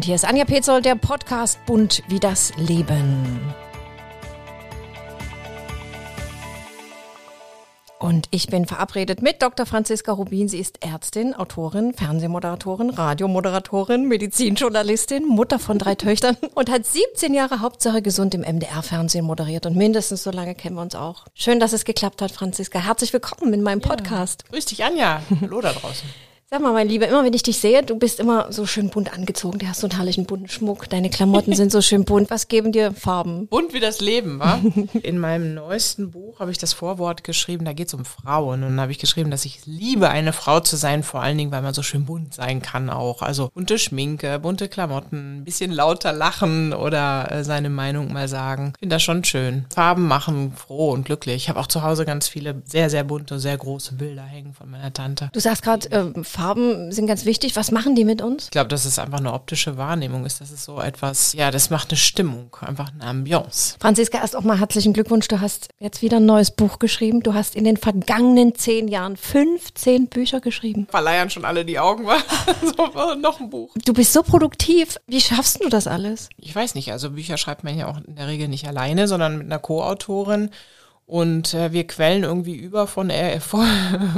Und hier ist Anja Petzold, der Podcast Bunt wie das Leben. Und ich bin verabredet mit Dr. Franziska Rubin. Sie ist Ärztin, Autorin, Fernsehmoderatorin, Radiomoderatorin, Medizinjournalistin, Mutter von drei Töchtern und hat 17 Jahre Hauptsache gesund im MDR-Fernsehen moderiert. Und mindestens so lange kennen wir uns auch. Schön, dass es geklappt hat, Franziska. Herzlich willkommen in meinem Podcast. Ja. Grüß dich, Anja. Hallo da draußen. Sag mal, mein Lieber, immer wenn ich dich sehe, du bist immer so schön bunt angezogen. Du hast so einen herrlichen bunten Schmuck. Deine Klamotten sind so schön bunt. Was geben dir Farben? Bunt wie das Leben, wa? In meinem neuesten Buch habe ich das Vorwort geschrieben, da geht es um Frauen. Und dann habe ich geschrieben, dass ich liebe, eine Frau zu sein, vor allen Dingen, weil man so schön bunt sein kann auch. Also bunte Schminke, bunte Klamotten, ein bisschen lauter lachen oder äh, seine Meinung mal sagen. Ich finde das schon schön. Farben machen froh und glücklich. Ich habe auch zu Hause ganz viele sehr, sehr bunte, sehr große Bilder hängen von meiner Tante. Du sagst gerade, äh, Farben sind ganz wichtig. Was machen die mit uns? Ich glaube, dass es einfach eine optische Wahrnehmung ist. Das ist so etwas, ja, das macht eine Stimmung, einfach eine Ambiance. Franziska, erst auch mal herzlichen Glückwunsch. Du hast jetzt wieder ein neues Buch geschrieben. Du hast in den vergangenen zehn Jahren 15 Bücher geschrieben. Verleiern schon alle die Augen, war so, noch ein Buch. Du bist so produktiv. Wie schaffst du das alles? Ich weiß nicht. Also Bücher schreibt man ja auch in der Regel nicht alleine, sondern mit einer Co-Autorin. Und äh, wir quellen irgendwie über von, äh, von,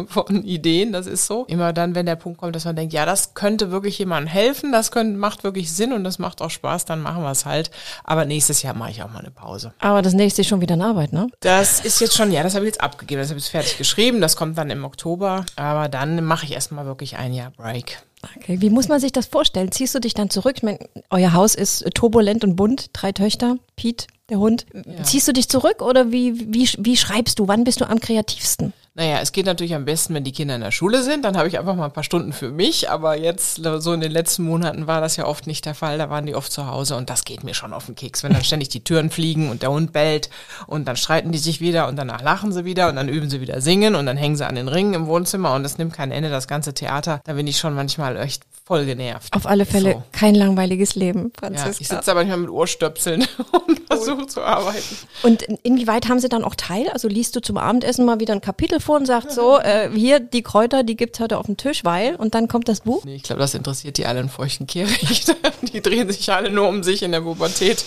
von Ideen, das ist so. Immer dann, wenn der Punkt kommt, dass man denkt, ja, das könnte wirklich jemandem helfen, das könnte, macht wirklich Sinn und das macht auch Spaß, dann machen wir es halt. Aber nächstes Jahr mache ich auch mal eine Pause. Aber das nächste ist schon wieder eine Arbeit, ne? Das ist jetzt schon, ja, das habe ich jetzt abgegeben, das habe ich jetzt fertig geschrieben, das kommt dann im Oktober. Aber dann mache ich erstmal wirklich ein Jahr Break. Okay, wie muss man sich das vorstellen? Ziehst du dich dann zurück? Ich meine, euer Haus ist turbulent und bunt, drei Töchter, Pete, der Hund. Ja. Ziehst du dich zurück oder wie, wie, wie schreibst du? Wann bist du am kreativsten? Naja, es geht natürlich am besten, wenn die Kinder in der Schule sind. Dann habe ich einfach mal ein paar Stunden für mich. Aber jetzt, so in den letzten Monaten, war das ja oft nicht der Fall. Da waren die oft zu Hause und das geht mir schon auf den Keks. Wenn dann ständig die Türen fliegen und der Hund bellt und dann streiten die sich wieder und danach lachen sie wieder und dann üben sie wieder singen und dann hängen sie an den Ringen im Wohnzimmer und es nimmt kein Ende, das ganze Theater. Da bin ich schon manchmal echt voll genervt. Auf alle Fälle so. kein langweiliges Leben, Franziska. Ja, ich sitze aber manchmal mit Ohrstöpseln und versuche zu arbeiten. Und inwieweit haben Sie dann auch Teil? Also liest du zum Abendessen mal wieder ein Kapitel und sagst so, äh, hier die Kräuter, die gibt's heute auf dem Tisch, weil und dann kommt das Buch? Nee, ich glaube, das interessiert die alle in feuchten Kehricht. die drehen sich alle nur um sich in der Pubertät.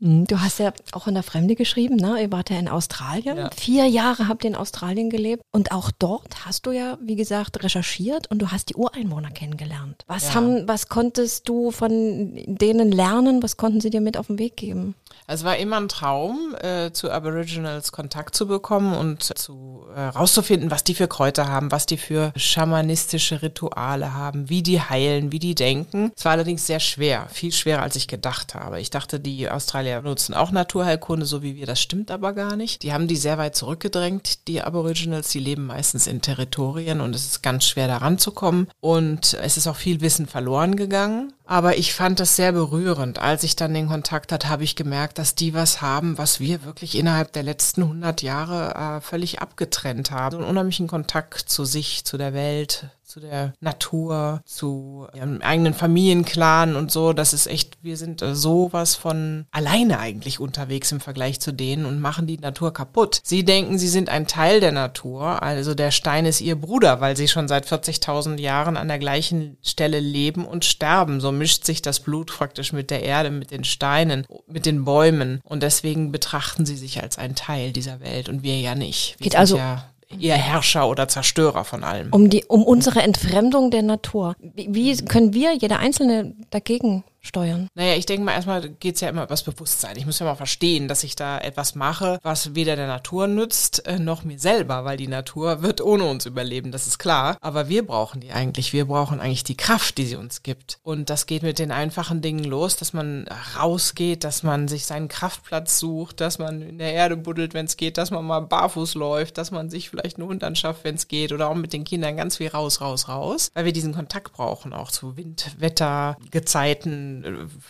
Hm, du hast ja auch in der Fremde geschrieben, ne? Ihr wart ja in Australien. Ja. Vier Jahre habt ihr in Australien gelebt und auch dort hast du ja, wie gesagt, recherchiert und du hast die Ureinwohner kennengelernt. Was ja. haben, was konntest du von denen lernen? Was konnten sie dir mit auf den Weg geben? Es war immer ein Traum, äh, zu Aboriginals Kontakt zu bekommen und zu äh, rauszufinden, was die für Kräuter haben, was die für schamanistische Rituale haben, wie die heilen, wie die denken. Es war allerdings sehr schwer, viel schwerer als ich gedacht habe. Ich dachte, die Australier nutzen auch Naturheilkunde, so wie wir. Das stimmt aber gar nicht. Die haben die sehr weit zurückgedrängt, die Aboriginals. Die leben meistens in Territorien und es ist ganz schwer da ranzukommen. Und es ist auch viel Wissen verloren gegangen. Aber ich fand das sehr berührend. Als ich dann den Kontakt hatte, habe ich gemerkt, dass die was haben, was wir wirklich innerhalb der letzten 100 Jahre äh, völlig abgetrennt haben. So einen unheimlichen Kontakt zu sich, zu der Welt, zu der Natur, zu ihrem eigenen Familienclan und so. Das ist echt, wir sind äh, sowas von alleine eigentlich unterwegs im Vergleich zu denen und machen die Natur kaputt. Sie denken, sie sind ein Teil der Natur, also der Stein ist ihr Bruder, weil sie schon seit 40.000 Jahren an der gleichen Stelle leben und sterben. So mischt sich das Blut praktisch mit der Erde, mit den Steinen, mit den Bäumen und deswegen betrachten sie sich als ein Teil dieser Welt und wir ja nicht. Wir Geht also ja eher Herrscher oder Zerstörer von allem. Um die, um unsere Entfremdung der Natur. Wie, wie können wir, jeder Einzelne, dagegen steuern? Naja, ich denke mal, erstmal geht's ja immer über das Bewusstsein. Ich muss ja mal verstehen, dass ich da etwas mache, was weder der Natur nützt, äh, noch mir selber, weil die Natur wird ohne uns überleben, das ist klar. Aber wir brauchen die eigentlich. Wir brauchen eigentlich die Kraft, die sie uns gibt. Und das geht mit den einfachen Dingen los, dass man rausgeht, dass man sich seinen Kraftplatz sucht, dass man in der Erde buddelt, wenn es geht, dass man mal barfuß läuft, dass man sich vielleicht einen Hund anschafft, wenn es geht, oder auch mit den Kindern ganz viel raus, raus, raus, weil wir diesen Kontakt brauchen, auch zu Wind, Wetter, Gezeiten,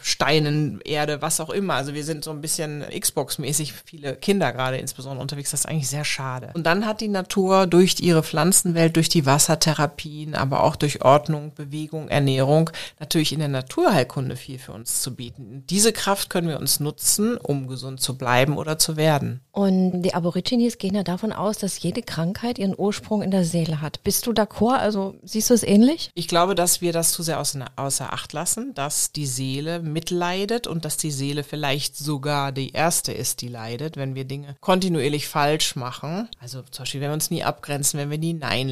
Steinen, Erde, was auch immer. Also wir sind so ein bisschen Xbox-mäßig viele Kinder gerade insbesondere unterwegs. Das ist eigentlich sehr schade. Und dann hat die Natur durch ihre Pflanzenwelt, durch die Wassertherapien, aber auch durch Ordnung, Bewegung, Ernährung natürlich in der Naturheilkunde viel für uns zu bieten. Diese Kraft können wir uns nutzen, um gesund zu bleiben oder zu werden. Und die Aborigines gehen ja davon aus, dass jede Krankheit ihren Ursprung in der Seele hat. Bist du d'accord? Also siehst du es ähnlich? Ich glaube, dass wir das zu sehr außer, außer Acht lassen, dass die Seele mitleidet und dass die Seele vielleicht sogar die erste ist, die leidet, wenn wir Dinge kontinuierlich falsch machen. Also zum Beispiel, wenn wir uns nie abgrenzen, wenn wir nie Nein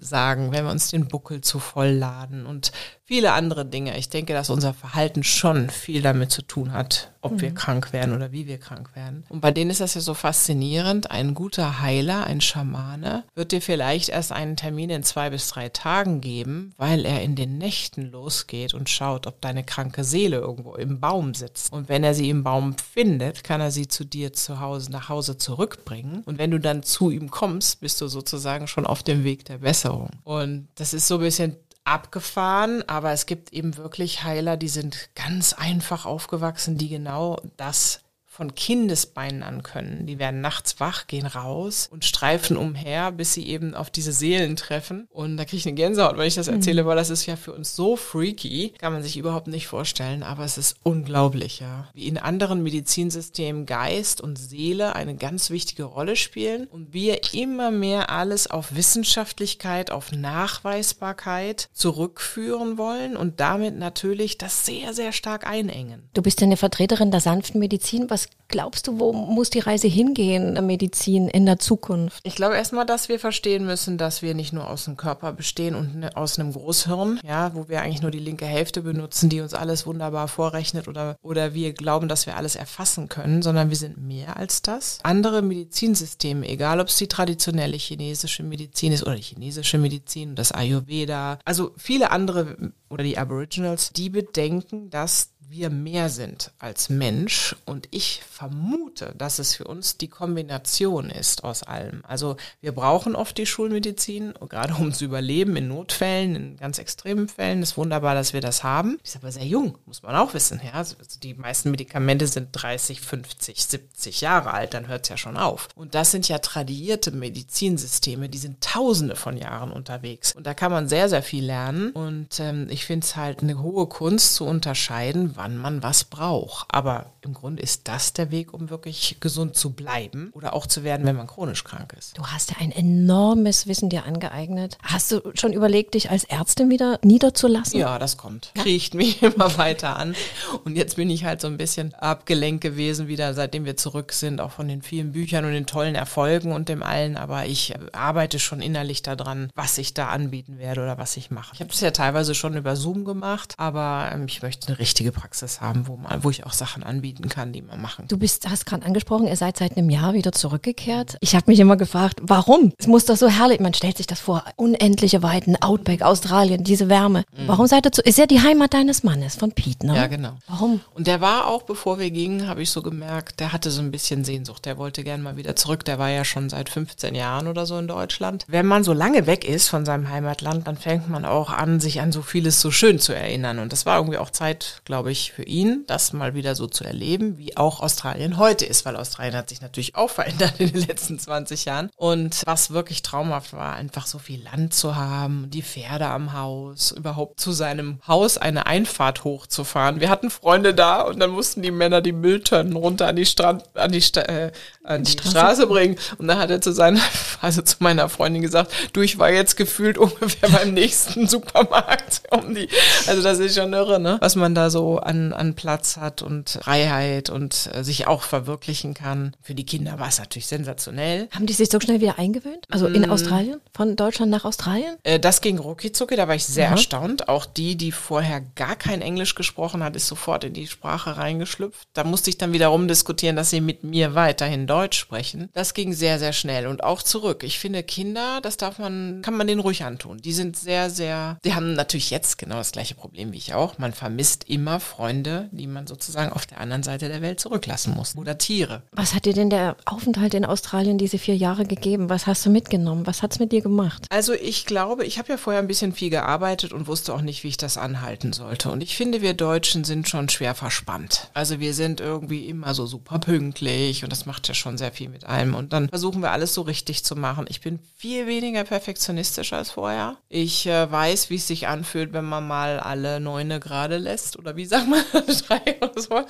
sagen, wenn wir uns den Buckel zu voll laden und viele andere Dinge. Ich denke, dass unser Verhalten schon viel damit zu tun hat, ob mhm. wir krank werden oder wie wir krank werden. Und bei denen ist das ja so faszinierend. Ein guter Heiler, ein Schamane, wird dir vielleicht erst einen Termin in zwei bis drei Tagen geben, weil er in den Nächten losgeht und schaut, ob deine kranke Seele irgendwo im Baum sitzt. Und wenn er sie im Baum findet, kann er sie zu dir zu Hause, nach Hause zurückbringen. Und wenn du dann zu ihm kommst, bist du sozusagen schon auf dem Weg der Besserung. Und das ist so ein bisschen abgefahren, aber es gibt eben wirklich Heiler, die sind ganz einfach aufgewachsen, die genau das von Kindesbeinen an können. Die werden nachts wach, gehen raus und streifen umher, bis sie eben auf diese Seelen treffen. Und da kriege ich eine Gänsehaut, wenn ich das erzähle, mhm. weil das ist ja für uns so freaky, kann man sich überhaupt nicht vorstellen, aber es ist unglaublich, ja. Wie in anderen Medizinsystemen Geist und Seele eine ganz wichtige Rolle spielen und wir immer mehr alles auf Wissenschaftlichkeit, auf Nachweisbarkeit zurückführen wollen und damit natürlich das sehr, sehr stark einengen. Du bist ja eine Vertreterin der sanften Medizin. Was glaubst du, wo muss die Reise hingehen, Medizin in der Zukunft? Ich glaube erstmal, dass wir verstehen müssen, dass wir nicht nur aus dem Körper bestehen und ne, aus einem Großhirn, ja, wo wir eigentlich nur die linke Hälfte benutzen, die uns alles wunderbar vorrechnet oder, oder wir glauben, dass wir alles erfassen können, sondern wir sind mehr als das. Andere Medizinsysteme, egal ob es die traditionelle chinesische Medizin ist oder die chinesische Medizin, das Ayurveda, also viele andere oder die Aboriginals, die bedenken, dass wir mehr sind als Mensch und ich vermute, dass es für uns die Kombination ist aus allem. Also wir brauchen oft die Schulmedizin, gerade um zu überleben in Notfällen, in ganz extremen Fällen. Ist wunderbar, dass wir das haben. Ist aber sehr jung, muss man auch wissen. Ja? Also die meisten Medikamente sind 30, 50, 70 Jahre alt, dann hört es ja schon auf. Und das sind ja tradierte Medizinsysteme, die sind tausende von Jahren unterwegs. Und da kann man sehr, sehr viel lernen. Und ähm, ich finde es halt eine hohe Kunst zu unterscheiden, wann man was braucht. Aber im Grunde ist das der Weg, um wirklich gesund zu bleiben oder auch zu werden, wenn man chronisch krank ist. Du hast ja ein enormes Wissen dir angeeignet. Hast du schon überlegt, dich als Ärztin wieder niederzulassen? Ja, das kommt. Ja? Kriecht mich immer weiter an. Und jetzt bin ich halt so ein bisschen abgelenkt gewesen wieder, seitdem wir zurück sind, auch von den vielen Büchern und den tollen Erfolgen und dem allen. Aber ich arbeite schon innerlich daran, was ich da anbieten werde oder was ich mache. Ich habe es ja teilweise schon über Zoom gemacht, aber ähm, ich möchte eine richtige Praxis Praxis haben, wo man, wo ich auch Sachen anbieten kann, die man machen. Du bist, hast gerade angesprochen, ihr seid seit einem Jahr wieder zurückgekehrt. Ich habe mich immer gefragt, warum? Es muss doch so herrlich, man stellt sich das vor, unendliche Weiten, Outback, Australien, diese Wärme. Mhm. Warum seid ihr zu, ist ja die Heimat deines Mannes, von Pete, ne? Ja, genau. Warum? Und der war auch, bevor wir gingen, habe ich so gemerkt, der hatte so ein bisschen Sehnsucht. Der wollte gern mal wieder zurück. Der war ja schon seit 15 Jahren oder so in Deutschland. Wenn man so lange weg ist von seinem Heimatland, dann fängt man auch an, sich an so vieles so schön zu erinnern. Und das war irgendwie auch Zeit, glaube ich, für ihn, das mal wieder so zu erleben, wie auch Australien heute ist, weil Australien hat sich natürlich auch verändert in den letzten 20 Jahren. Und was wirklich traumhaft war, einfach so viel Land zu haben, die Pferde am Haus, überhaupt zu seinem Haus eine Einfahrt hochzufahren. Wir hatten Freunde da und dann mussten die Männer die Mülltonnen runter an die Strand, an die, Sta äh, an die Straße. Straße. bringen. Und dann hat er zu seiner, also zu meiner Freundin gesagt, du, ich war jetzt gefühlt ungefähr beim nächsten Supermarkt um die. Also das ist schon irre, ne? Was man da so an an, Platz hat und Freiheit und äh, sich auch verwirklichen kann. Für die Kinder war es natürlich sensationell. Haben die sich so schnell wieder eingewöhnt? Also in mm. Australien? Von Deutschland nach Australien? Äh, das ging rucki da war ich sehr Aha. erstaunt. Auch die, die vorher gar kein Englisch gesprochen hat, ist sofort in die Sprache reingeschlüpft. Da musste ich dann wiederum diskutieren, dass sie mit mir weiterhin Deutsch sprechen. Das ging sehr, sehr schnell und auch zurück. Ich finde Kinder, das darf man, kann man denen ruhig antun. Die sind sehr, sehr, die haben natürlich jetzt genau das gleiche Problem wie ich auch. Man vermisst immer Freunde Freunde, die man sozusagen auf der anderen Seite der Welt zurücklassen muss. Oder Tiere. Was hat dir denn der Aufenthalt in Australien diese vier Jahre gegeben? Was hast du mitgenommen? Was hat es mit dir gemacht? Also ich glaube, ich habe ja vorher ein bisschen viel gearbeitet und wusste auch nicht, wie ich das anhalten sollte. Und ich finde, wir Deutschen sind schon schwer verspannt. Also wir sind irgendwie immer so super pünktlich und das macht ja schon sehr viel mit einem. Und dann versuchen wir alles so richtig zu machen. Ich bin viel weniger perfektionistisch als vorher. Ich äh, weiß, wie es sich anfühlt, wenn man mal alle Neune gerade lässt. Oder wie sagt man? Drei oder so.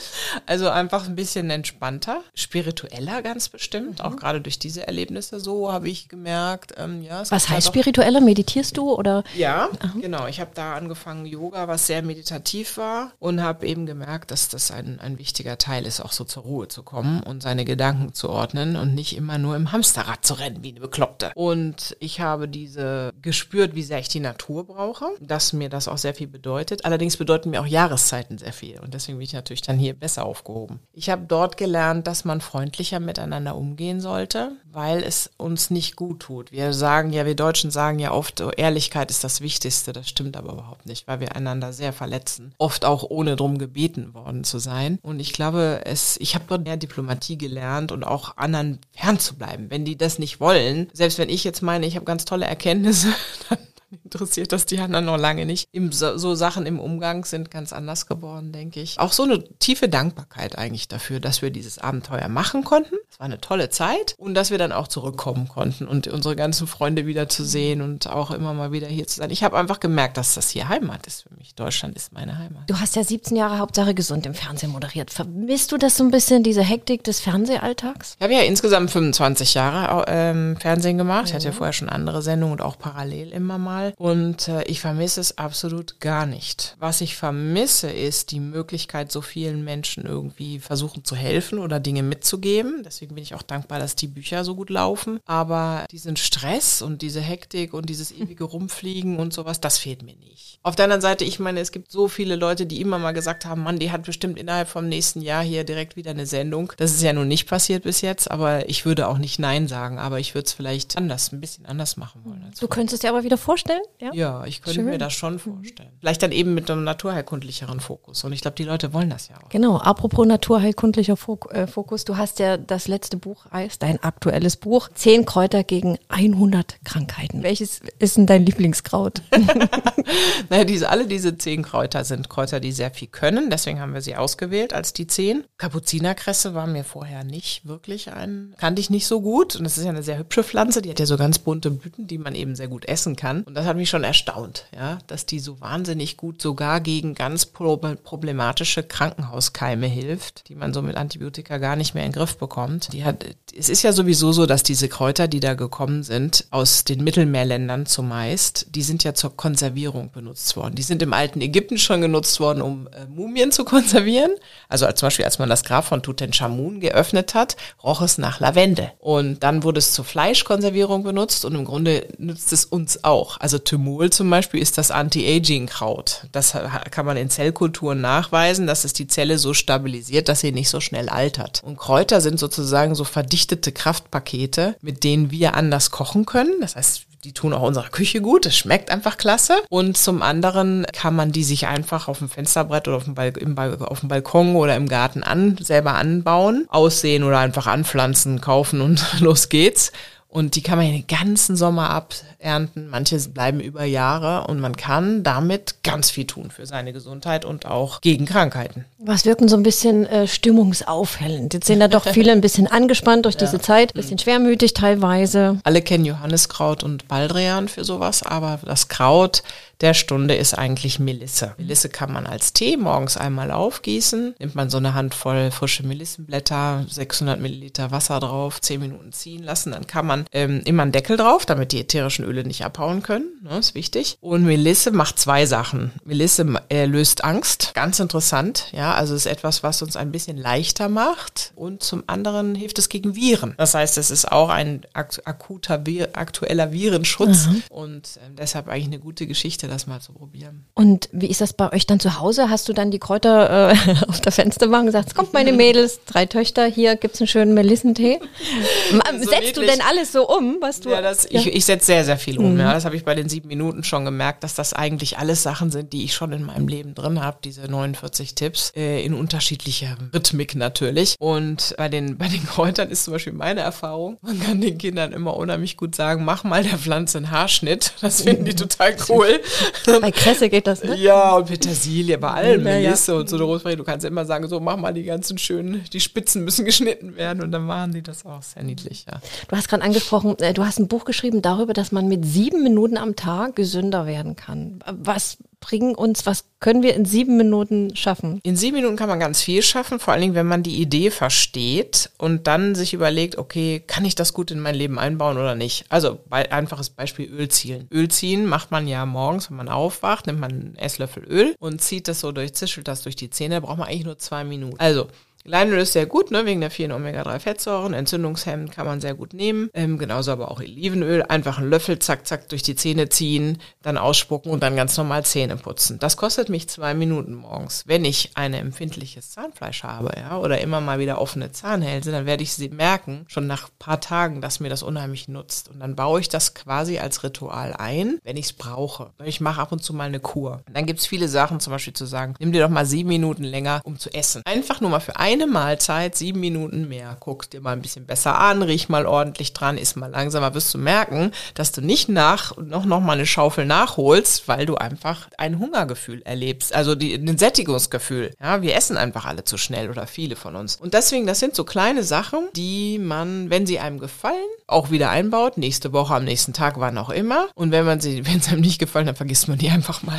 Also einfach ein bisschen entspannter, spiritueller ganz bestimmt. Mhm. Auch gerade durch diese Erlebnisse so habe ich gemerkt. Ähm, ja, was heißt spiritueller? Meditierst du oder? Ja, Aha. genau. Ich habe da angefangen Yoga, was sehr meditativ war und habe eben gemerkt, dass das ein, ein wichtiger Teil ist, auch so zur Ruhe zu kommen und seine Gedanken zu ordnen und nicht immer nur im Hamsterrad zu rennen wie eine Bekloppte. Und ich habe diese gespürt, wie sehr ich die Natur brauche, dass mir das auch sehr viel bedeutet. Allerdings bedeuten mir auch Jahreszeiten sehr viel und deswegen bin ich natürlich dann hier besser aufgehoben. Ich habe dort gelernt, dass man freundlicher miteinander umgehen sollte, weil es uns nicht gut tut. Wir sagen ja, wir Deutschen sagen ja oft, oh, Ehrlichkeit ist das Wichtigste. Das stimmt aber überhaupt nicht, weil wir einander sehr verletzen. Oft auch ohne drum gebeten worden zu sein. Und ich glaube, es, ich habe dort mehr Diplomatie gelernt und auch anderen fernzubleiben. Wenn die das nicht wollen, selbst wenn ich jetzt meine, ich habe ganz tolle Erkenntnisse, dann interessiert das die anderen noch lange nicht. So Sachen im Umgang sind ganz anders geworden, denke ich. Auch so eine tiefe Dankbarkeit eigentlich dafür, dass wir dieses Abenteuer machen konnten. Es war eine tolle Zeit und dass wir dann auch zurückkommen konnten und unsere ganzen Freunde wieder zu sehen und auch immer mal wieder hier zu sein. Ich habe einfach gemerkt, dass das hier Heimat ist für mich. Deutschland ist meine Heimat. Du hast ja 17 Jahre Hauptsache gesund im Fernsehen moderiert. Vermisst du das so ein bisschen, diese Hektik des Fernsehalltags? Ich habe ja insgesamt 25 Jahre ähm, Fernsehen gemacht. Ich hatte ja vorher schon andere Sendungen und auch parallel immer mal mal. Und äh, ich vermisse es absolut gar nicht. Was ich vermisse, ist die Möglichkeit, so vielen Menschen irgendwie versuchen zu helfen oder Dinge mitzugeben. Deswegen bin ich auch dankbar, dass die Bücher so gut laufen. Aber diesen Stress und diese Hektik und dieses ewige Rumfliegen und sowas, das fehlt mir nicht. Auf der anderen Seite, ich meine, es gibt so viele Leute, die immer mal gesagt haben, Mann, die hat bestimmt innerhalb vom nächsten Jahr hier direkt wieder eine Sendung. Das ist ja nun nicht passiert bis jetzt, aber ich würde auch nicht Nein sagen, aber ich würde es vielleicht anders, ein bisschen anders machen wollen. Du könntest dir aber wieder vorstellen, vorstellen? Ja, ja ich könnte Schön. mir das schon vorstellen. Vielleicht dann eben mit einem naturheilkundlicheren Fokus. Und ich glaube, die Leute wollen das ja auch. Genau, apropos naturheilkundlicher äh, Fokus, du hast ja das letzte Buch, dein aktuelles Buch, Zehn Kräuter gegen 100 Krankheiten. Welches ist denn dein Lieblingskraut? naja, diese, alle diese zehn Kräuter sind Kräuter, die sehr viel können. Deswegen haben wir sie ausgewählt als die zehn. Kapuzinerkresse war mir vorher nicht wirklich ein, kannte ich nicht so gut. Und das ist ja eine sehr hübsche Pflanze. Die hat ja so ganz bunte Blüten, die man eben sehr gut essen kann. Und das hat mich schon erstaunt, ja, dass die so wahnsinnig gut sogar gegen ganz problematische Krankenhauskeime hilft, die man so mit Antibiotika gar nicht mehr in den Griff bekommt. Die hat, es ist ja sowieso so, dass diese Kräuter, die da gekommen sind, aus den Mittelmeerländern zumeist, die sind ja zur Konservierung benutzt worden. Die sind im alten Ägypten schon genutzt worden, um äh, Mumien zu konservieren. Also als, zum Beispiel, als man das Grab von Tutanchamun geöffnet hat, roch es nach Lavende. Und dann wurde es zur Fleischkonservierung benutzt und im Grunde nützt es uns auch. Also Thymol zum Beispiel ist das Anti-Aging-Kraut. Das kann man in Zellkulturen nachweisen, dass es die Zelle so stabilisiert, dass sie nicht so schnell altert. Und Kräuter sind sozusagen so verdichtete Kraftpakete, mit denen wir anders kochen können. Das heißt, die tun auch unserer Küche gut. Es schmeckt einfach klasse. Und zum anderen kann man die sich einfach auf dem Fensterbrett oder auf dem, Balk im Balk auf dem Balkon oder im Garten an, selber anbauen, aussehen oder einfach anpflanzen, kaufen und los geht's. Und die kann man den ganzen Sommer abernten. Manche bleiben über Jahre und man kann damit ganz viel tun für seine Gesundheit und auch gegen Krankheiten. Was wirken so ein bisschen äh, stimmungsaufhellend? Jetzt sind da doch viele ein bisschen angespannt durch diese ja. Zeit, ein bisschen schwermütig teilweise. Alle kennen Johanniskraut und Baldrian für sowas, aber das Kraut der Stunde ist eigentlich Melisse. Melisse kann man als Tee morgens einmal aufgießen. Nimmt man so eine Handvoll frische Melissenblätter, 600 Milliliter Wasser drauf, 10 Minuten ziehen lassen. Dann kann man ähm, immer einen Deckel drauf, damit die ätherischen Öle nicht abhauen können. Ne, ist wichtig. Und Melisse macht zwei Sachen. Melisse äh, löst Angst. Ganz interessant. Ja, also ist etwas, was uns ein bisschen leichter macht. Und zum anderen hilft es gegen Viren. Das heißt, es ist auch ein akuter, aktueller Virenschutz. Mhm. Und äh, deshalb eigentlich eine gute Geschichte Geschichte, das mal zu probieren. Und wie ist das bei euch dann zu Hause? Hast du dann die Kräuter äh, auf der Fensterbank und sagst, kommt meine Mädels, drei Töchter, hier gibt es einen schönen Melissentee. so Setzt niedlich. du denn alles so um, was du? Ja, das, ja. ich, ich setze sehr, sehr viel um. Mhm. Ja, das habe ich bei den sieben Minuten schon gemerkt, dass das eigentlich alles Sachen sind, die ich schon in meinem Leben drin habe, diese 49 Tipps, äh, in unterschiedlicher Rhythmik natürlich. Und bei den, bei den Kräutern ist zum Beispiel meine Erfahrung, man kann den Kindern immer unheimlich gut sagen, mach mal der Pflanze einen Haarschnitt. Das finden die total cool. Bei Kresse geht das, ne? Ja, und Petersilie, bei allem, Ja, ja. Melisse und so eine Rosmarin. Du kannst immer sagen, so mach mal die ganzen schönen, die Spitzen müssen geschnitten werden und dann machen die das auch sehr niedlich, ja. Du hast gerade angesprochen, äh, du hast ein Buch geschrieben darüber, dass man mit sieben Minuten am Tag gesünder werden kann. Was bringen uns, was können wir in sieben Minuten schaffen? In sieben Minuten kann man ganz viel schaffen, vor allen Dingen, wenn man die Idee versteht und dann sich überlegt, okay, kann ich das gut in mein Leben einbauen oder nicht? Also bei, einfaches Beispiel Öl ziehen. Öl ziehen macht man ja morgens, wenn man aufwacht, nimmt man einen Esslöffel Öl und zieht das so durch, zischelt das durch die Zähne, da braucht man eigentlich nur zwei Minuten. Also Leinöl ist sehr gut, ne, wegen der vielen Omega-3-Fettsäuren. Entzündungshemd kann man sehr gut nehmen. Ähm, genauso aber auch Olivenöl. Einfach einen Löffel, zack, zack, durch die Zähne ziehen, dann ausspucken und dann ganz normal Zähne putzen. Das kostet mich zwei Minuten morgens. Wenn ich ein empfindliches Zahnfleisch habe, ja, oder immer mal wieder offene Zahnhälse, dann werde ich sie merken, schon nach paar Tagen, dass mir das unheimlich nutzt. Und dann baue ich das quasi als Ritual ein, wenn ich es brauche. Ich mache ab und zu mal eine Kur. Und dann gibt's viele Sachen, zum Beispiel zu sagen, nimm dir doch mal sieben Minuten länger, um zu essen. Einfach nur mal für eine Mahlzeit sieben Minuten mehr. Guck dir mal ein bisschen besser an, riech mal ordentlich dran, iss mal langsamer, wirst du merken, dass du nicht nach noch, noch mal eine Schaufel nachholst, weil du einfach ein Hungergefühl erlebst, also die, ein Sättigungsgefühl. Ja, wir essen einfach alle zu schnell oder viele von uns. Und deswegen, das sind so kleine Sachen, die man, wenn sie einem gefallen, auch wieder einbaut, nächste Woche, am nächsten Tag, wann auch immer. Und wenn man sie, wenn es einem nicht gefallen, dann vergisst man die einfach mal.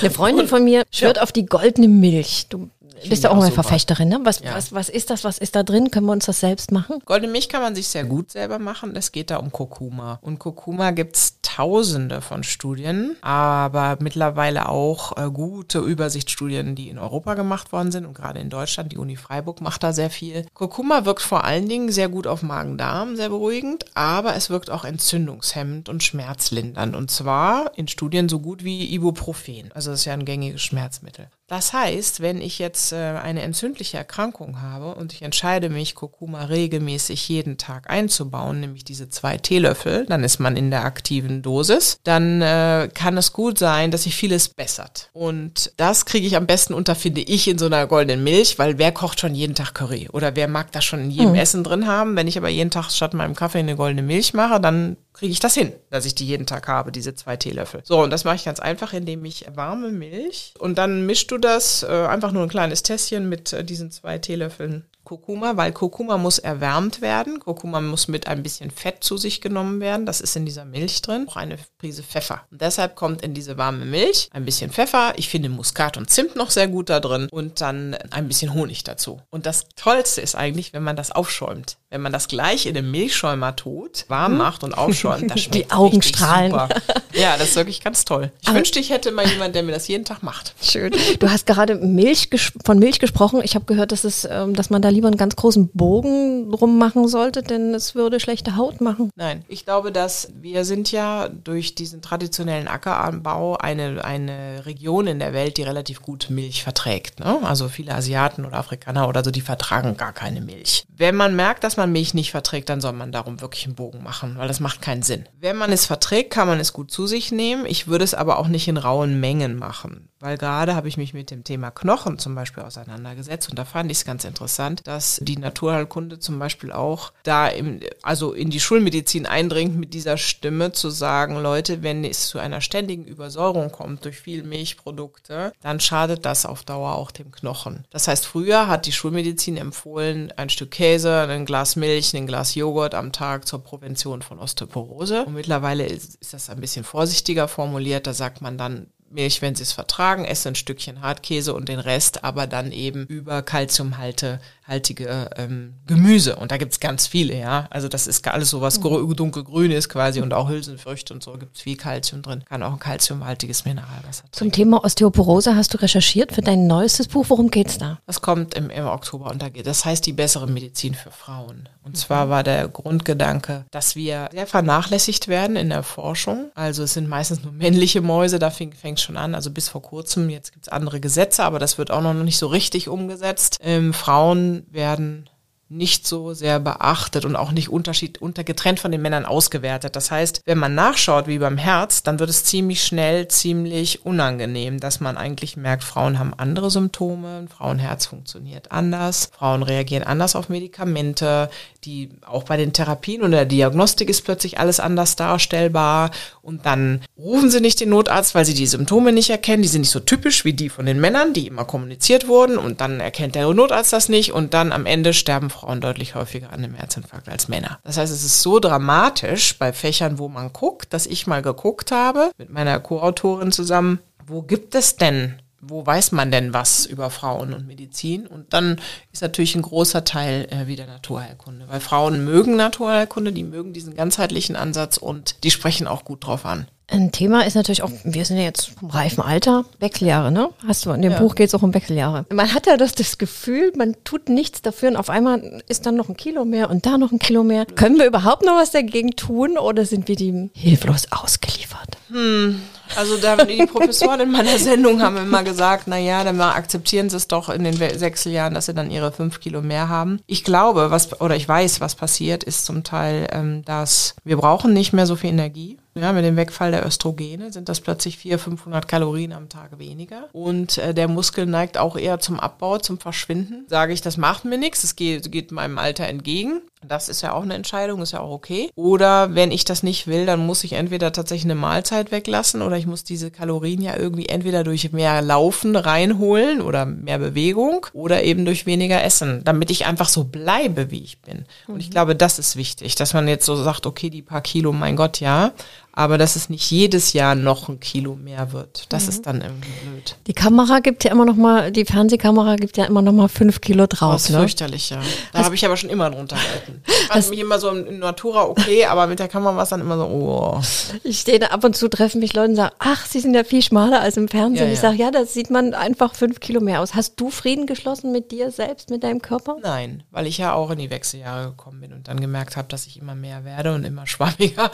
Eine Freundin von mir schwört auf die goldene Milch. Du bist die auch mal. Verfechterin, ne? Was, Ja. was, was ist das? Was ist da drin? Können wir uns das selbst machen? Goldene Milch kann man sich sehr gut selber machen. Es geht da um Kurkuma. Und Kurkuma gibt's tausende von Studien, aber mittlerweile auch äh, gute Übersichtsstudien, die in Europa gemacht worden sind und gerade in Deutschland. Die Uni Freiburg macht da sehr viel. Kurkuma wirkt vor allen Dingen sehr gut auf Magen-Darm, sehr beruhigend, aber es wirkt auch entzündungshemmend und schmerzlindernd. Und zwar in Studien so gut wie Ibuprofen. Also das ist ja ein gängiges Schmerzmittel. Das heißt, wenn ich jetzt äh, eine entzündliche Erkrankung habe und ich entscheide mich, Kurkuma regelmäßig jeden Tag einzubauen, nämlich diese zwei Teelöffel, dann ist man in der aktiven Dosis, dann äh, kann es gut sein, dass sich vieles bessert. Und das kriege ich am besten unter, finde ich, in so einer goldenen Milch, weil wer kocht schon jeden Tag Curry? Oder wer mag das schon in jedem Essen drin haben? Wenn ich aber jeden Tag statt meinem Kaffee eine goldene Milch mache, dann kriege ich das hin, dass ich die jeden Tag habe, diese zwei Teelöffel. So, und das mache ich ganz einfach, indem ich warme Milch und dann mischst du das, äh, einfach nur ein kleines Tässchen mit äh, diesen zwei Teelöffeln Kurkuma, weil Kurkuma muss erwärmt werden. Kurkuma muss mit ein bisschen Fett zu sich genommen werden. Das ist in dieser Milch drin. Auch eine Prise Pfeffer. Und deshalb kommt in diese warme Milch ein bisschen Pfeffer. Ich finde Muskat und Zimt noch sehr gut da drin. Und dann ein bisschen Honig dazu. Und das Tollste ist eigentlich, wenn man das aufschäumt. Wenn man das gleich in den Milchschäumer tut, warm macht und aufschäumt, das schmeckt Augen richtig strahlen. Super. Ja, das ist wirklich ganz toll. Ich Aber- wünschte, ich hätte mal jemanden, der mir das jeden Tag macht. Schön. Du hast gerade Milch von Milch gesprochen. Ich habe gehört, dass, es, ähm, dass man da lieber einen ganz großen Bogen drum machen sollte, denn es würde schlechte Haut machen. Nein, ich glaube, dass wir sind ja durch diesen traditionellen Ackeranbau eine, eine Region in der Welt, die relativ gut Milch verträgt. Ne? Also viele Asiaten oder Afrikaner oder so, die vertragen gar keine Milch. Wenn man merkt, dass man Milch nicht verträgt, dann soll man darum wirklich einen Bogen machen, weil das macht keinen Sinn. Wenn man es verträgt, kann man es gut zu sich nehmen. Ich würde es aber auch nicht in rauen Mengen machen, weil gerade habe ich mich mit dem Thema Knochen zum Beispiel auseinandergesetzt und da fand ich es ganz interessant, dass die Naturheilkunde zum Beispiel auch da im, also in die Schulmedizin eindringt mit dieser Stimme zu sagen, Leute, wenn es zu einer ständigen Übersäuerung kommt durch viel Milchprodukte, dann schadet das auf Dauer auch dem Knochen. Das heißt, früher hat die Schulmedizin empfohlen, ein Stück Käse, ein Glas Milch, ein Glas Joghurt am Tag zur Prävention von Osteoporose. Und mittlerweile ist, ist das ein bisschen vorsichtiger formuliert. Da sagt man dann, Milch, wenn sie es vertragen, esse ein Stückchen Hartkäse und den Rest aber dann eben über Kalziumhalte haltige ähm, Gemüse. Und da gibt's ganz viele, ja. Also das ist alles so was grü- dunkelgrün ist quasi und auch Hülsenfrüchte und so gibt's viel Kalzium drin. Kann auch ein kalziumhaltiges Mineralwasser Zum. Thema Osteoporose hast du recherchiert für dein neuestes Buch. Worum geht's da? Das kommt im, im Oktober und da geht. Das heißt die bessere Medizin für Frauen. Und zwar war der Grundgedanke, dass wir sehr vernachlässigt werden in der Forschung. Also es sind meistens nur männliche Mäuse, da fängt es schon an. Also bis vor kurzem, jetzt gibt es andere Gesetze, aber das wird auch noch nicht so richtig umgesetzt. Ähm, Frauen werden nicht so sehr beachtet und auch nicht Unterschied unter getrennt von den Männern ausgewertet. Das heißt, wenn man nachschaut wie beim Herz, dann wird es ziemlich schnell ziemlich unangenehm, dass man eigentlich merkt, Frauen haben andere Symptome, Frauenherz funktioniert anders, Frauen reagieren anders auf Medikamente, die auch bei den Therapien und der Diagnostik ist plötzlich alles anders darstellbar und dann rufen sie nicht den Notarzt, weil sie die Symptome nicht erkennen, die sind nicht so typisch wie die von den Männern, die immer kommuniziert wurden und dann erkennt der Notarzt das nicht und dann am Ende sterben Frauen deutlich häufiger an einem Herzinfarkt als Männer. Das heißt, es ist so dramatisch bei Fächern, wo man guckt, dass ich mal geguckt habe mit meiner Co-Autorin zusammen, wo gibt es denn wo weiß man denn was über Frauen und Medizin? Und dann ist natürlich ein großer Teil äh, wieder Naturheilkunde, weil Frauen mögen Naturheilkunde, die mögen diesen ganzheitlichen Ansatz und die sprechen auch gut drauf an. Ein Thema ist natürlich auch, wir sind ja jetzt im reifen Alter, Wechseljahre, ne? Hast du, in dem ja. Buch geht es auch um Wechseljahre. Man hat ja das, das Gefühl, man tut nichts dafür und auf einmal ist dann noch ein Kilo mehr und da noch ein Kilo mehr. Können wir überhaupt noch was dagegen tun oder sind wir dem hilflos ausgeliefert? Hm, also da die Professoren in meiner Sendung haben immer gesagt, na ja, dann akzeptieren sie es doch in den Wechseljahren, dass sie dann ihre fünf Kilo mehr haben. Ich glaube, was oder ich weiß, was passiert, ist zum Teil, ähm, dass wir brauchen nicht mehr so viel Energie. Ja, mit dem Wegfall der Östrogene sind das plötzlich 400, 500 Kalorien am Tag weniger. Und äh, der Muskel neigt auch eher zum Abbau, zum Verschwinden. Sage ich, das macht mir nichts, es geht, geht meinem Alter entgegen. Das ist ja auch eine Entscheidung, ist ja auch okay. Oder wenn ich das nicht will, dann muss ich entweder tatsächlich eine Mahlzeit weglassen oder ich muss diese Kalorien ja irgendwie entweder durch mehr Laufen reinholen oder mehr Bewegung oder eben durch weniger Essen, damit ich einfach so bleibe, wie ich bin. Und ich mhm. glaube, das ist wichtig, dass man jetzt so sagt, okay, die paar Kilo, mein Gott, ja, aber dass es nicht jedes Jahr noch ein Kilo mehr wird. Das mhm. ist dann irgendwie blöd. Die Kamera gibt ja immer noch mal, die Fernsehkamera gibt ja immer noch mal fünf Kilo drauf. Das ist ne? fürchterlich, ja. Da habe ich aber schon immer drunter gehalten. Ich fand mich immer so in Natura okay, aber mit der Kamera war es dann immer so, oh. Ich stehe da ab und zu, treffen mich Leute und sagen, ach, sie sind ja viel schmaler als im Fernsehen. Ja, ich sage, ja, da sieht man einfach fünf Kilo mehr aus. Hast du Frieden geschlossen mit dir selbst, mit deinem Körper? Nein, weil ich ja auch in die Wechseljahre gekommen bin und dann gemerkt habe, dass ich immer mehr werde und immer schwammiger.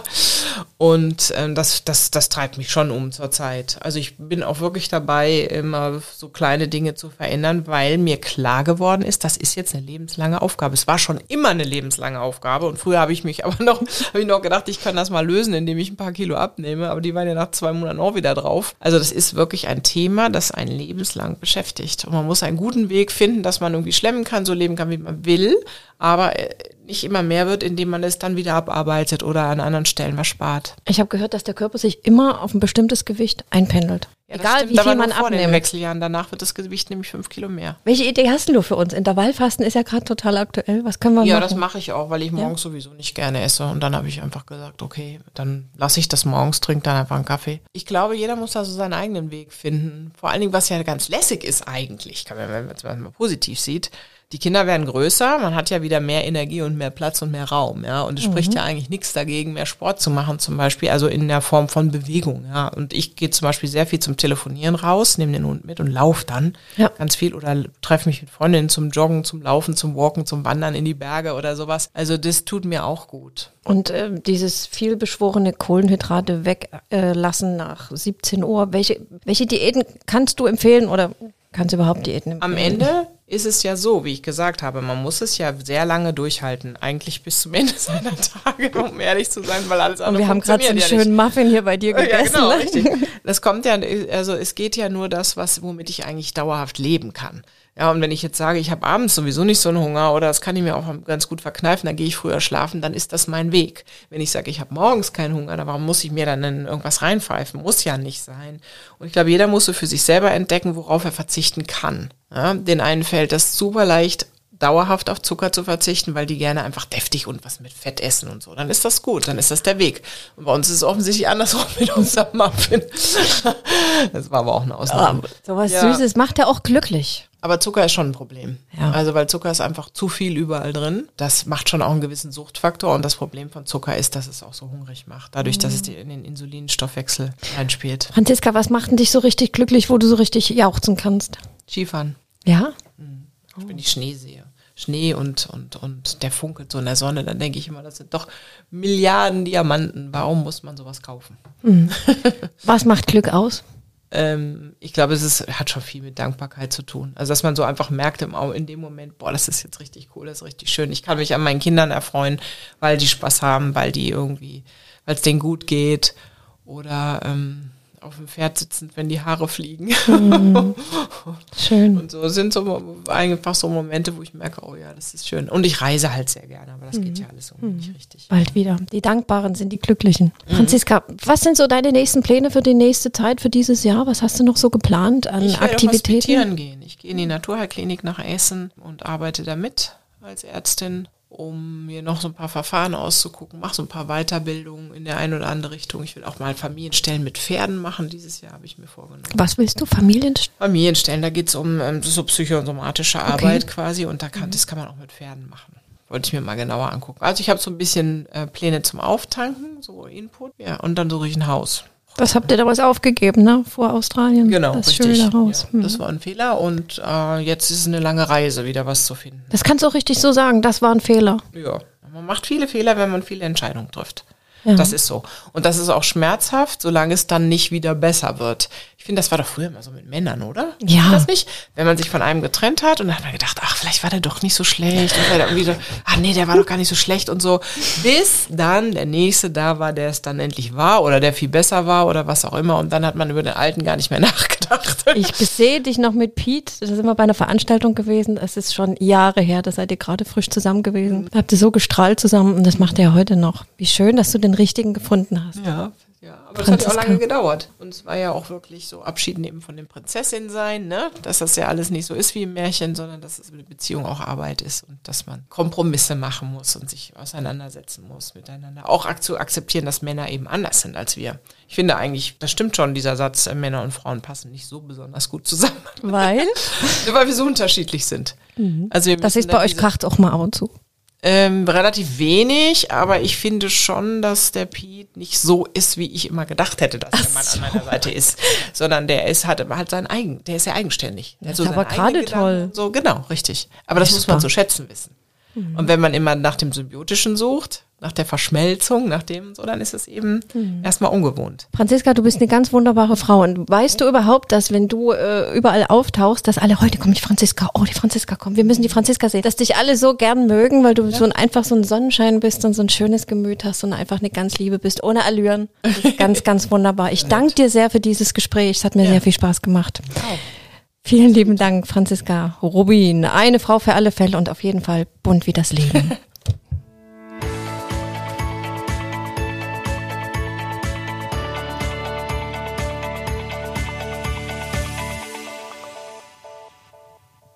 Und und ähm, das, das, das treibt mich schon um zur Zeit. Also ich bin auch wirklich dabei, immer so kleine Dinge zu verändern, weil mir klar geworden ist, das ist jetzt eine lebenslange Aufgabe. Es war schon immer eine lebenslange Aufgabe und früher habe ich mich aber noch, habe ich noch gedacht, ich kann das mal lösen, indem ich ein paar Kilo abnehme, aber die waren ja nach zwei Monaten auch wieder drauf. Also das ist wirklich ein Thema, das einen lebenslang beschäftigt. Und man muss einen guten Weg finden, dass man irgendwie schlemmen kann, so leben kann, wie man will, aber äh, nicht immer mehr wird, indem man es dann wieder abarbeitet oder an anderen Stellen was spart. Ich habe gehört, dass der Körper sich immer auf ein bestimmtes Gewicht einpendelt. Ja, Egal stimmt, wie viel man vor abnimmt. Den Wechseljahren. Danach wird das Gewicht nämlich fünf Kilo mehr. Welche Idee hast du für uns? Intervallfasten ist ja gerade total aktuell. Was können wir ja, machen? Ja, das mache ich auch, weil ich morgens ja. sowieso nicht gerne esse. Und dann habe ich einfach gesagt, okay, dann lasse ich das morgens, trinke dann einfach einen Kaffee. Ich glaube, jeder muss da so seinen eigenen Weg finden. Vor allen Dingen, was ja ganz lässig ist eigentlich, wenn man es mal positiv sieht die Kinder werden größer, man hat ja wieder mehr Energie und mehr Platz und mehr Raum, ja. Und es mhm. spricht ja eigentlich nichts dagegen, mehr Sport zu machen, zum Beispiel, also in der Form von Bewegung, ja. Und ich gehe zum Beispiel sehr viel zum Telefonieren raus, nehme den Hund mit und laufe dann ja. ganz viel oder treffe mich mit Freundinnen zum Joggen, zum Laufen, zum Walken, zum Wandern in die Berge oder sowas. Also das tut mir auch gut. Und äh, dieses vielbeschworene Kohlenhydrate weglassen äh, nach 17 Uhr, welche, welche Diäten kannst du empfehlen oder kannst du überhaupt Diäten empfehlen? Am Ende ist es ja so, wie ich gesagt habe, man muss es ja sehr lange durchhalten, eigentlich bis zum Ende seiner Tage, um ehrlich zu sein, weil alles andere Und wir haben gerade so einen ja schönen nicht. Muffin hier bei dir gegessen. Ja, genau, ne? richtig. Das kommt ja, also es geht ja nur das, was, womit ich eigentlich dauerhaft leben kann. Ja, und wenn ich jetzt sage, ich habe abends sowieso nicht so einen Hunger oder das kann ich mir auch ganz gut verkneifen, dann gehe ich früher schlafen, dann ist das mein Weg. Wenn ich sage, ich habe morgens keinen Hunger, dann warum muss ich mir dann in irgendwas reinpfeifen? Muss ja nicht sein. Und ich glaube, jeder muss so für sich selber entdecken, worauf er verzichten kann. Ja, den einen fällt das super leicht, dauerhaft auf Zucker zu verzichten, weil die gerne einfach deftig und was mit Fett essen und so. Dann ist das gut, dann ist das der Weg. Und bei uns ist es offensichtlich andersrum mit unserem Muffin. das war aber auch eine Ausnahme. So was ja. Süßes macht ja auch glücklich. Aber Zucker ist schon ein Problem. Ja. Also weil Zucker ist einfach zu viel überall drin. Das macht schon auch einen gewissen Suchtfaktor. Und das Problem von Zucker ist, dass es auch so hungrig macht. Dadurch, dass es mhm. in den Insulinstoffwechsel einspielt. Franziska, was macht denn dich so richtig glücklich, wo du so richtig jauchzen kannst? Skifahren. Ja? Mhm. Wenn ich Schnee sehe. Schnee und, und, und der funkelt so in der Sonne, dann denke ich immer, das sind doch Milliarden Diamanten. Warum muss man sowas kaufen? Mhm. Was macht Glück aus? ähm, ich glaube, es ist, hat schon viel mit Dankbarkeit zu tun. Also, dass man so einfach merkt im, in dem Moment, boah, das ist jetzt richtig cool, das ist richtig schön. Ich kann mich an meinen Kindern erfreuen, weil die Spaß haben, weil die irgendwie, weil es denen gut geht. Oder ähm, auf dem Pferd sitzend, wenn die Haare fliegen. Mhm. schön. Und so sind so einfach so Momente, wo ich merke, oh ja, das ist schön. Und ich reise halt sehr gerne, aber das mhm. geht ja alles um nicht richtig. Bald wieder. Die Dankbaren sind die Glücklichen. Mhm. Franziska, was sind so deine nächsten Pläne für die nächste Zeit, für dieses Jahr? Was hast du noch so geplant an ich Aktivitäten? Ich gehen. Ich gehe in die Naturheilklinik nach Essen und arbeite da mit als Ärztin um mir noch so ein paar Verfahren auszugucken, mache so ein paar Weiterbildungen in der eine oder andere Richtung. Ich will auch mal Familienstellen mit Pferden machen. Dieses Jahr habe ich mir vorgenommen. Was willst du? Familienstellen? Familienstellen, da geht es um ähm, so psychosomatische Arbeit okay. quasi und da kann, mhm. das kann man auch mit Pferden machen. Wollte ich mir mal genauer angucken. Also ich habe so ein bisschen äh, Pläne zum Auftanken, so Input, ja, und dann suche ich ein Haus. Das habt ihr damals aufgegeben, ne? Vor Australien. Genau, das richtig. Schöne daraus. Ja, hm. Das war ein Fehler und äh, jetzt ist es eine lange Reise, wieder was zu finden. Das kannst du auch richtig so sagen, das war ein Fehler. Ja, man macht viele Fehler, wenn man viele Entscheidungen trifft. Ja. Das ist so. Und das ist auch schmerzhaft, solange es dann nicht wieder besser wird. Ich finde, das war doch früher immer so mit Männern, oder? Ja. Das nicht? Wenn man sich von einem getrennt hat und dann hat man gedacht, ach, vielleicht war der doch nicht so schlecht. Und dann irgendwie so, ach nee, der war doch gar nicht so schlecht und so. Bis dann der nächste da war, der es dann endlich war oder der viel besser war oder was auch immer. Und dann hat man über den alten gar nicht mehr nachgedacht. Ich sehe dich noch mit Pete. Das ist immer bei einer Veranstaltung gewesen. Es ist schon Jahre her. Da seid ihr gerade frisch zusammen gewesen. Mhm. Habt ihr so gestrahlt zusammen und das macht er ja heute noch. Wie schön, dass du den richtigen gefunden hast. Ja, ja, aber Franziska. das hat ja auch lange gedauert. Und es war ja auch wirklich so Abschied nehmen von dem Prinzessin sein, ne? Dass das ja alles nicht so ist wie im Märchen, sondern dass es eine Beziehung auch Arbeit ist und dass man Kompromisse machen muss und sich auseinandersetzen muss miteinander. Auch zu akzeptieren, dass Männer eben anders sind als wir. Ich finde eigentlich, das stimmt schon, dieser Satz, äh, Männer und Frauen passen nicht so besonders gut zusammen. Weil? Weil wir so unterschiedlich sind. Mhm. Also das ist bei euch kracht auch mal ab und zu. Ähm, relativ wenig, aber ich finde schon, dass der Pete nicht so ist, wie ich immer gedacht hätte, dass er mal so. an meiner Seite ist, sondern der ist hat halt sein eigen, der ist ja eigenständig. Das ist so aber gerade toll. So genau, richtig. Aber das, das muss man so schätzen wissen. Mhm. Und wenn man immer nach dem Symbiotischen sucht, nach der Verschmelzung, nach dem so, dann ist es eben mhm. erstmal ungewohnt. Franziska, du bist eine ganz wunderbare Frau. Und weißt du überhaupt, dass wenn du äh, überall auftauchst, dass alle heute kommt die Franziska, oh, die Franziska kommt, wir müssen die Franziska sehen, dass dich alle so gern mögen, weil du ja. so ein, einfach so ein Sonnenschein bist und so ein schönes Gemüt hast und einfach eine ganz Liebe bist, ohne Allüren. ganz, ganz wunderbar. Ich danke dir sehr für dieses Gespräch. Es hat mir ja. sehr viel Spaß gemacht. Wow. Vielen lieben Dank, Franziska Rubin. Eine Frau für alle Fälle und auf jeden Fall bunt wie das Leben.